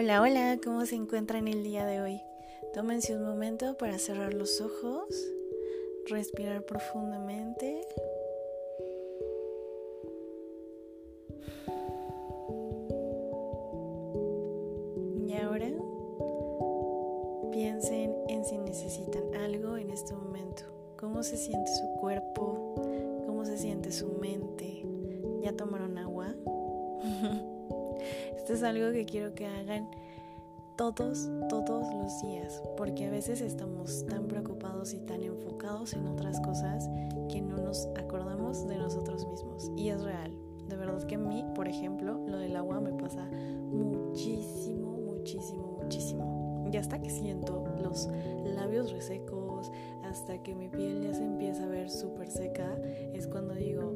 Hola, hola, ¿cómo se encuentran el día de hoy? Tómense un momento para cerrar los ojos, respirar profundamente. Y ahora piensen en si necesitan algo en este momento. ¿Cómo se siente su cuerpo? ¿Cómo se siente su mente? ¿Ya tomaron agua? Es algo que quiero que hagan todos, todos los días, porque a veces estamos tan preocupados y tan enfocados en otras cosas que no nos acordamos de nosotros mismos. Y es real. De verdad que a mí, por ejemplo, lo del agua me pasa muchísimo, muchísimo, muchísimo. Y hasta que siento los labios resecos, hasta que mi piel ya se empieza a ver súper seca, es cuando digo,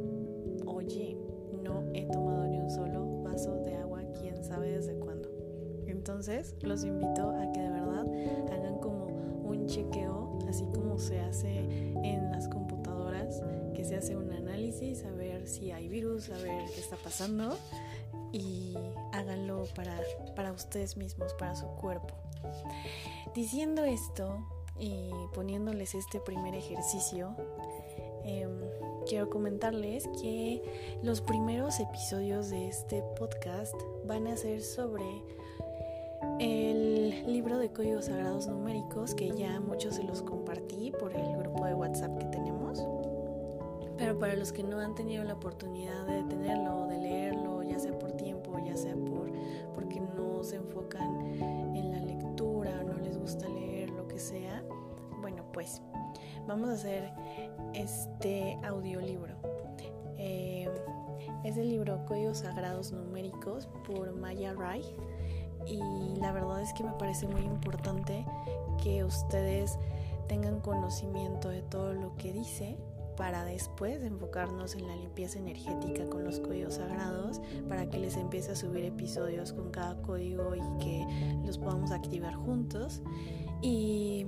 Entonces los invito a que de verdad hagan como un chequeo, así como se hace en las computadoras, que se hace un análisis, a ver si hay virus, a ver qué está pasando y háganlo para, para ustedes mismos, para su cuerpo. Diciendo esto y poniéndoles este primer ejercicio, eh, quiero comentarles que los primeros episodios de este podcast van a ser sobre el libro de códigos sagrados numéricos que ya muchos se los compartí por el grupo de WhatsApp que tenemos. Pero para los que no han tenido la oportunidad de tenerlo de leerlo, ya sea por tiempo, ya sea por porque no se enfocan en la lectura, no les gusta leer, lo que sea, bueno, pues vamos a hacer este audiolibro. Eh, es el libro Códigos Sagrados Numéricos por Maya Rai y la verdad es que me parece muy importante que ustedes tengan conocimiento de todo lo que dice para después enfocarnos en la limpieza energética con los códigos sagrados para que les empiece a subir episodios con cada código y que los podamos activar juntos y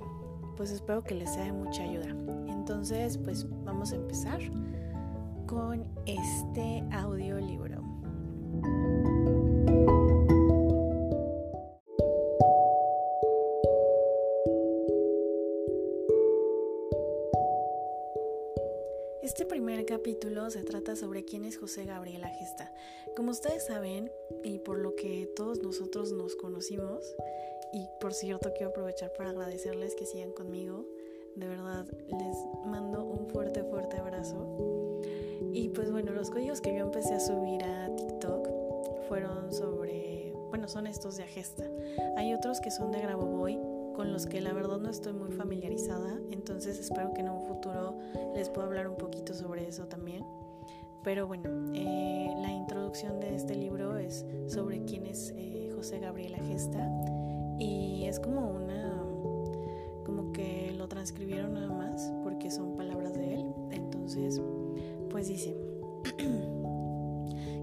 pues espero que les sea de mucha ayuda. Entonces, pues vamos a empezar con este audiolibro. Este primer capítulo se trata sobre quién es José Gabriela Gesta. Como ustedes saben, y por lo que todos nosotros nos conocimos, y por cierto quiero aprovechar para agradecerles que sigan conmigo, de verdad les mando un fuerte, fuerte abrazo. Y pues bueno, los códigos que yo empecé a subir a TikTok fueron sobre, bueno, son estos de Agesta. Hay otros que son de Grabovoi con los que la verdad no estoy muy familiarizada, entonces espero que en un futuro les pueda hablar un poquito sobre eso también. Pero bueno, eh, la introducción de este libro es sobre quién es eh, José Gabriela Gesta y es como una, como que lo transcribieron nada más porque son palabras de él. Entonces, pues dice,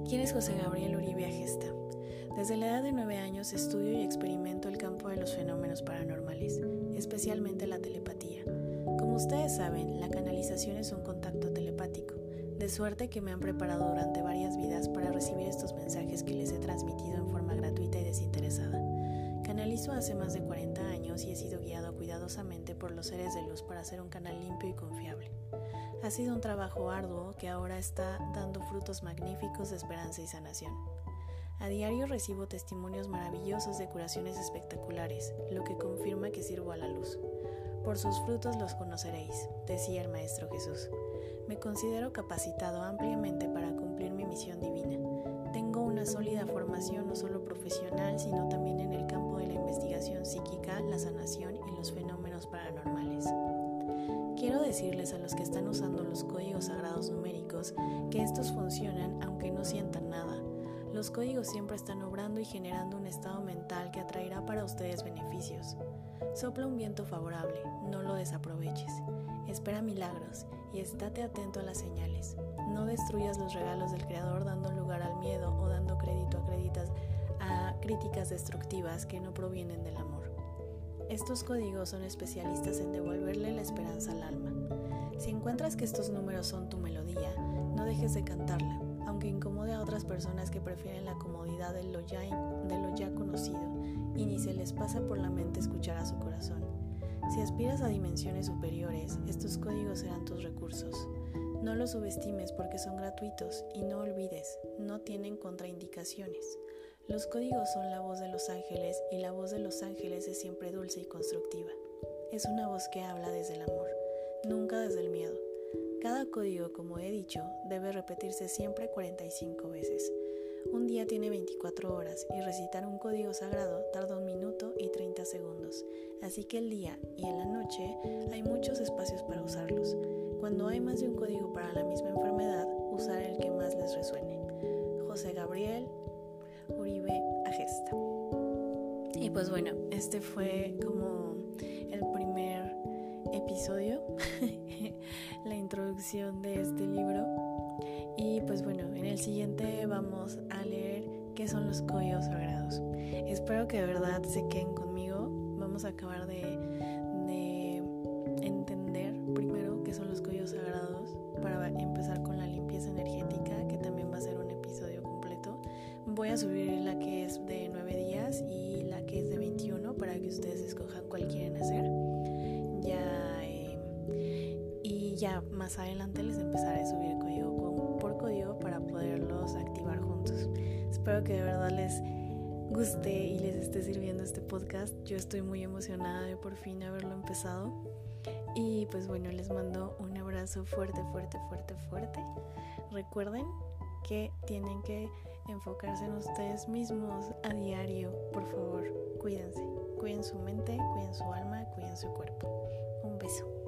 ¿quién es José Gabriel Uribe Gesta? Desde la edad de nueve años estudio y experimento el campo de los fenómenos paranormales, especialmente la telepatía. Como ustedes saben, la canalización es un contacto telepático, de suerte que me han preparado durante varias vidas para recibir estos mensajes que les he transmitido en forma gratuita y desinteresada. Canalizo hace más de 40 años y he sido guiado cuidadosamente por los seres de luz para hacer un canal limpio y confiable. Ha sido un trabajo arduo que ahora está dando frutos magníficos de esperanza y sanación. A diario recibo testimonios maravillosos de curaciones espectaculares, lo que confirma que sirvo a la luz. Por sus frutos los conoceréis, decía el Maestro Jesús. Me considero capacitado ampliamente para cumplir mi misión divina. Tengo una sólida formación no solo profesional, sino también en el campo de la investigación psíquica, la sanación y los fenómenos paranormales. Quiero decirles a los que están usando los códigos sagrados numéricos que estos funcionan aunque no sientan nada los códigos siempre están obrando y generando un estado mental que atraerá para ustedes beneficios. Sopla un viento favorable, no lo desaproveches. Espera milagros y estate atento a las señales. No destruyas los regalos del Creador dando lugar al miedo o dando crédito a, críticas destructivas que no provienen del amor. Estos códigos son especialistas en devolverle la esperanza al alma. Si encuentras que estos números son tu melodía, no dejes de cantarla aunque incomode otras personas que prefieren la comodidad de lo ya, de lo ya conocido y ni se les pasa por la mente escuchar a su corazón. Si aspiras a dimensiones superiores, estos códigos serán tus recursos. No los subestimes porque son gratuitos y no olvides, no tienen contraindicaciones. Los códigos son la voz de los ángeles y la voz de los ángeles es siempre dulce y constructiva. Es una voz que habla desde el amor, nunca desde el miedo. Cada código, como he dicho, debe repetirse siempre 45 veces. Un día tiene 24 horas y recitar un código sagrado tarda un minuto y 30 segundos, así que el día y en la noche hay muchos espacios para usarlos. Cuando hay más de un código para la misma enfermedad, usar el que más les resuene. José Gabriel Uribe Agesta. Y pues bueno, este fue como episodio, la introducción de este libro. Y pues bueno, en el siguiente vamos a leer qué son los códigos sagrados. Espero que de verdad se queden conmigo. Vamos a acabar de, de entender primero qué son los códigos sagrados para empezar con la limpieza energética, que también va a ser un episodio completo. Voy a subir la que es de 9 días y la que es de 21 para que ustedes escojan cuál quieren hacer. Ya ya más adelante les empezaré a subir código por código para poderlos activar juntos. Espero que de verdad les guste y les esté sirviendo este podcast. Yo estoy muy emocionada de por fin haberlo empezado. Y pues bueno, les mando un abrazo fuerte, fuerte, fuerte, fuerte. Recuerden que tienen que enfocarse en ustedes mismos a diario. Por favor, cuídense. Cuiden su mente, cuiden su alma, cuiden su cuerpo. Un beso.